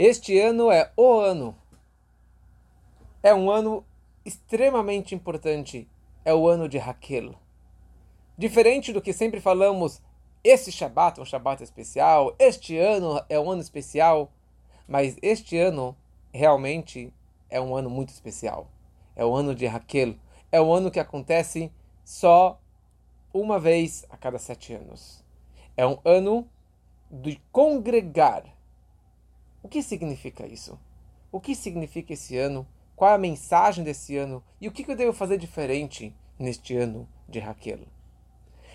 Este ano é o ano. É um ano extremamente importante. É o ano de Raquel. Diferente do que sempre falamos, esse Shabat é um Shabat especial, este ano é um ano especial, mas este ano realmente é um ano muito especial. É o ano de Raquel. É o ano que acontece só uma vez a cada sete anos. É um ano de congregar. O que significa isso? O que significa esse ano? Qual é a mensagem desse ano? E o que eu devo fazer diferente neste ano de Raquel?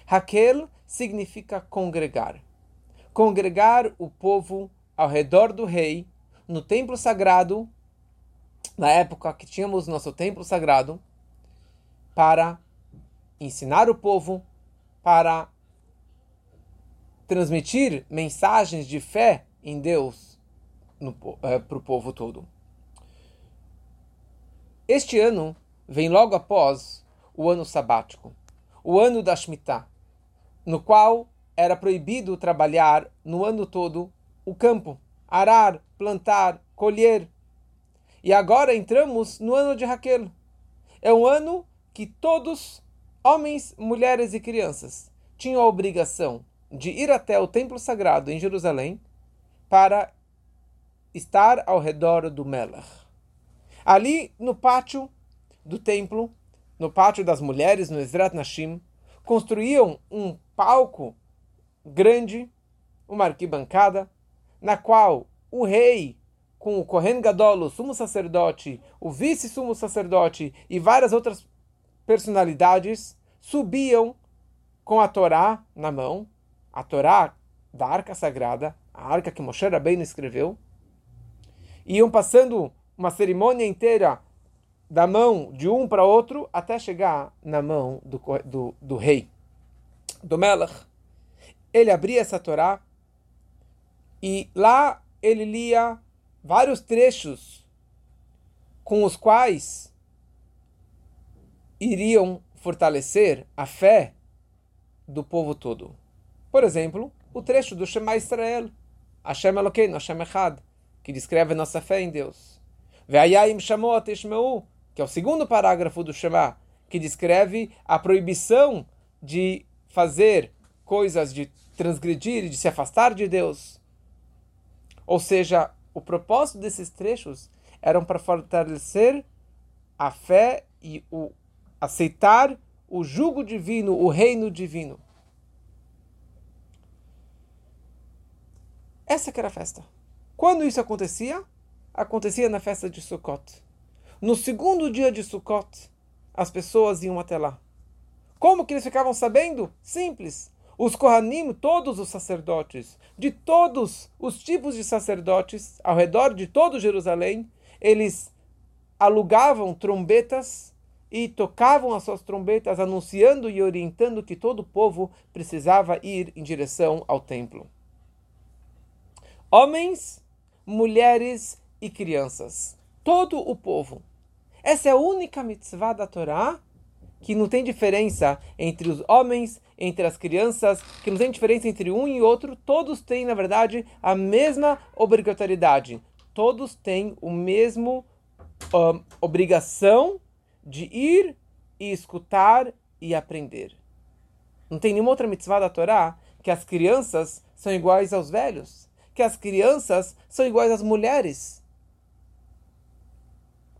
Raquel significa congregar. Congregar o povo ao redor do rei, no templo sagrado, na época que tínhamos nosso templo sagrado, para ensinar o povo, para transmitir mensagens de fé em Deus para o povo todo. Este ano vem logo após o ano sabático, o ano da Shemitah, no qual era proibido trabalhar no ano todo o campo, arar, plantar, colher. E agora entramos no ano de Raquel. É um ano que todos, homens, mulheres e crianças, tinham a obrigação de ir até o templo sagrado em Jerusalém para estar ao redor do Melech. Ali no pátio do templo, no pátio das mulheres, no Ezrat Nashim, construíam um palco grande, uma arquibancada, na qual o rei, com o Kohen Gadol, o sumo sacerdote, o vice-sumo sacerdote e várias outras personalidades subiam com a Torá na mão, a Torá da Arca Sagrada, a arca que Moshe Rabbeinu escreveu, iam passando uma cerimônia inteira da mão de um para outro até chegar na mão do, do, do rei, do Melech. Ele abria essa Torá e lá ele lia vários trechos com os quais iriam fortalecer a fé do povo todo. Por exemplo, o trecho do Shema Israel, Hashem Elokeinu, Hashem Echad, que descreve nossa fé em Deus. Ve'ayayim Shamot Ishmeu, que é o segundo parágrafo do Shema, que descreve a proibição de fazer coisas, de transgredir, de se afastar de Deus. Ou seja, o propósito desses trechos eram para fortalecer a fé e o aceitar o jugo divino, o reino divino. Essa que era a festa. Quando isso acontecia? Acontecia na festa de Sukkot. No segundo dia de Sukkot, as pessoas iam até lá. Como que eles ficavam sabendo? Simples. Os Kohanim, todos os sacerdotes, de todos os tipos de sacerdotes, ao redor de todo Jerusalém, eles alugavam trombetas e tocavam as suas trombetas, anunciando e orientando que todo o povo precisava ir em direção ao templo homens, mulheres e crianças. Todo o povo. Essa é a única mitzvah da Torá que não tem diferença entre os homens, entre as crianças, que não tem diferença entre um e outro. Todos têm, na verdade, a mesma obrigatoriedade. Todos têm o mesmo uh, obrigação de ir e escutar e aprender. Não tem nenhuma outra mitzvah da Torá que as crianças são iguais aos velhos que as crianças são iguais às mulheres.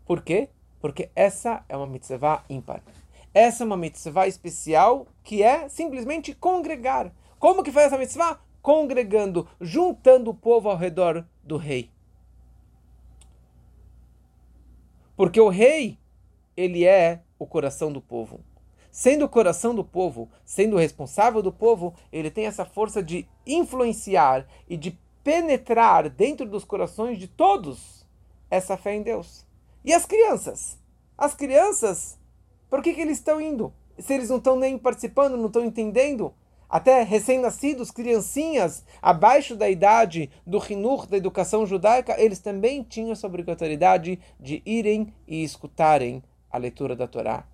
Por quê? Porque essa é uma mitzvah ímpar. Essa é uma mitzvah especial que é simplesmente congregar. Como que faz essa mitzvah? Congregando, juntando o povo ao redor do rei. Porque o rei, ele é o coração do povo. Sendo o coração do povo, sendo o responsável do povo, ele tem essa força de influenciar e de penetrar dentro dos corações de todos essa fé em Deus. E as crianças? As crianças, por que, que eles estão indo? Se eles não estão nem participando, não estão entendendo? Até recém-nascidos, criancinhas abaixo da idade do Hinur, da educação judaica, eles também tinham essa obrigatoriedade de irem e escutarem a leitura da Torá.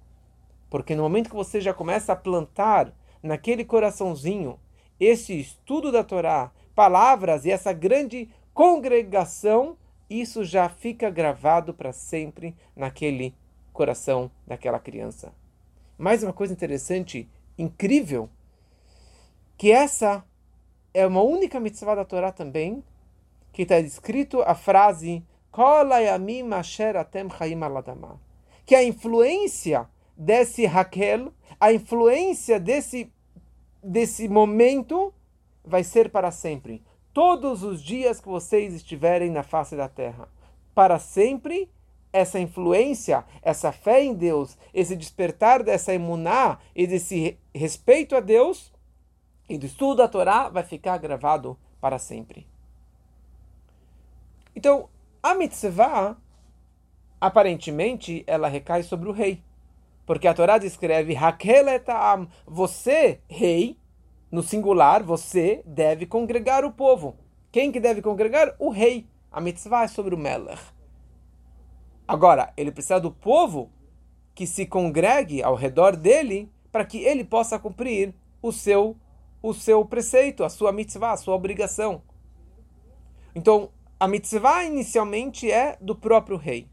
Porque no momento que você já começa a plantar naquele coraçãozinho esse estudo da Torá, palavras e essa grande congregação, isso já fica gravado para sempre naquele coração daquela criança. Mais uma coisa interessante, incrível, que essa é uma única mitzvah da Torá também, que está escrito a frase que a influência desse Raquel, a influência desse, desse momento vai ser para sempre. Todos os dias que vocês estiverem na face da terra. Para sempre, essa influência, essa fé em Deus, esse despertar dessa imuná e desse respeito a Deus e do estudo da Torá vai ficar gravado para sempre. Então, a mitzvah, aparentemente, ela recai sobre o rei. Porque a Torá descreve Hakeletam, você, rei, no singular, você deve congregar o povo. Quem que deve congregar? O rei. A mitzvah é sobre o Melech. Agora, ele precisa do povo que se congregue ao redor dele para que ele possa cumprir o seu o seu preceito, a sua mitzvah, a sua obrigação. Então, a mitzvah inicialmente é do próprio rei.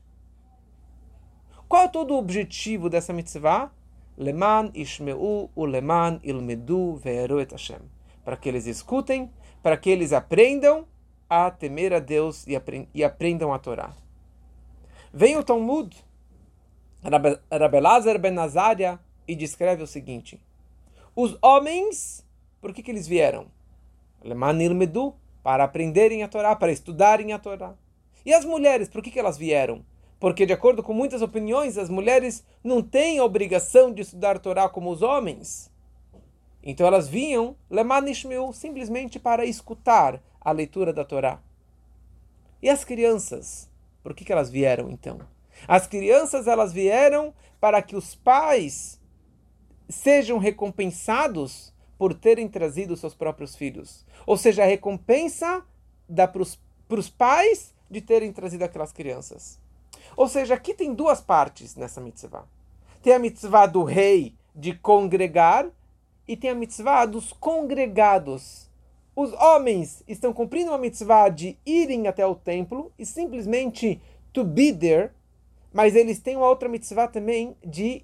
Qual é todo o objetivo dessa mitzvah? Leman ishmeu uleman ilmedu ve'eru et Hashem. Para que eles escutem, para que eles aprendam a temer a Deus e aprendam a Torá. Vem o Talmud, Rabelazar ben Nazaria, e descreve o seguinte: Os homens, por que, que eles vieram? Leman ilmedu, para aprenderem a Torá, para estudarem a Torá. E as mulheres, por que, que elas vieram? Porque, de acordo com muitas opiniões, as mulheres não têm a obrigação de estudar Torá como os homens. Então elas vinham, Lemanishmiu, simplesmente para escutar a leitura da Torá. E as crianças? Por que, que elas vieram então? As crianças elas vieram para que os pais sejam recompensados por terem trazido seus próprios filhos. Ou seja, a recompensa dá para os pais de terem trazido aquelas crianças. Ou seja, aqui tem duas partes nessa mitzvah. Tem a mitzvah do rei de congregar e tem a mitzvah dos congregados. Os homens estão cumprindo uma mitzvah de irem até o templo e simplesmente to be there, mas eles têm uma outra mitzvah também de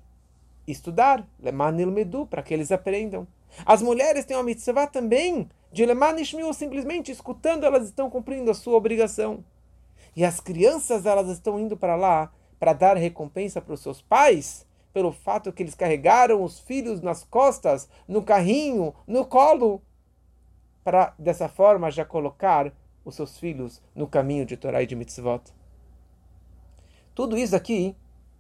estudar, lemanil medu, para que eles aprendam. As mulheres têm uma mitzvah também de lemanishmiu, simplesmente escutando, elas estão cumprindo a sua obrigação. E as crianças elas estão indo para lá para dar recompensa para os seus pais pelo fato que eles carregaram os filhos nas costas, no carrinho, no colo, para dessa forma já colocar os seus filhos no caminho de Torá e de mitzvot. Tudo isso aqui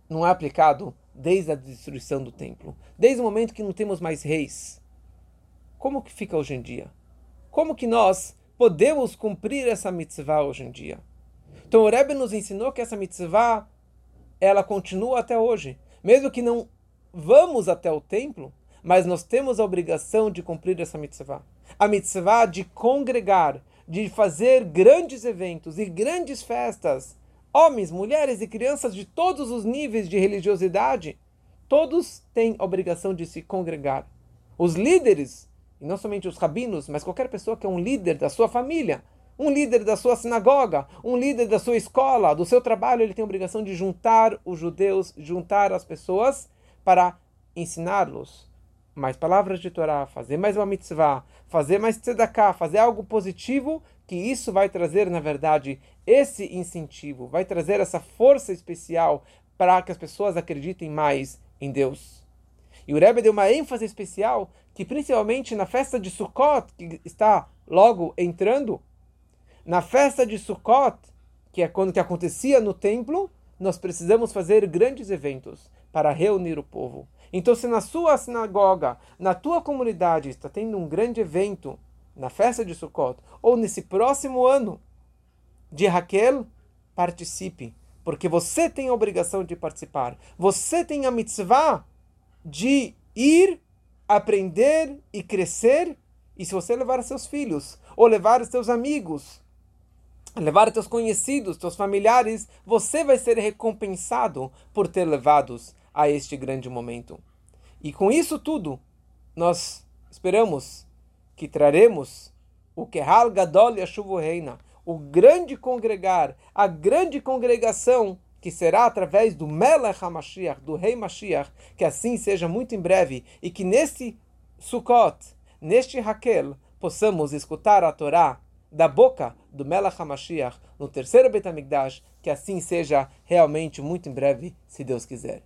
não é aplicado desde a destruição do templo, desde o momento que não temos mais reis. Como que fica hoje em dia? Como que nós podemos cumprir essa mitzvah hoje em dia? Então o Rebbe nos ensinou que essa mitzvah, ela continua até hoje. Mesmo que não vamos até o templo, mas nós temos a obrigação de cumprir essa mitzvah. A mitzvah de congregar, de fazer grandes eventos e grandes festas. Homens, mulheres e crianças de todos os níveis de religiosidade, todos têm a obrigação de se congregar. Os líderes, e não somente os rabinos, mas qualquer pessoa que é um líder da sua família, um líder da sua sinagoga, um líder da sua escola, do seu trabalho, ele tem a obrigação de juntar os judeus, juntar as pessoas para ensiná-los mais palavras de Torá, fazer mais uma mitzvah, fazer mais tzedakah, fazer algo positivo, que isso vai trazer, na verdade, esse incentivo, vai trazer essa força especial para que as pessoas acreditem mais em Deus. E o Rebbe deu uma ênfase especial que, principalmente na festa de Sukkot, que está logo entrando, na festa de Sukkot, que é quando que acontecia no templo, nós precisamos fazer grandes eventos para reunir o povo. Então, se na sua sinagoga, na tua comunidade está tendo um grande evento na festa de Sukkot, ou nesse próximo ano de Raquel, participe, porque você tem a obrigação de participar. Você tem a mitzvah de ir, aprender e crescer. E se você levar seus filhos, ou levar seus amigos, levar teus conhecidos, teus familiares, você vai ser recompensado por ter levados a este grande momento. E com isso tudo, nós esperamos que traremos o Kehal Gadol Yashuvu Reina, o grande congregar, a grande congregação que será através do Melech HaMashiach, do Rei Mashiach, que assim seja muito em breve, e que nesse Sukkot, neste Raquel, possamos escutar a Torá da boca do Melech HaMashiach no terceiro Betamigdash, que assim seja realmente muito em breve, se Deus quiser.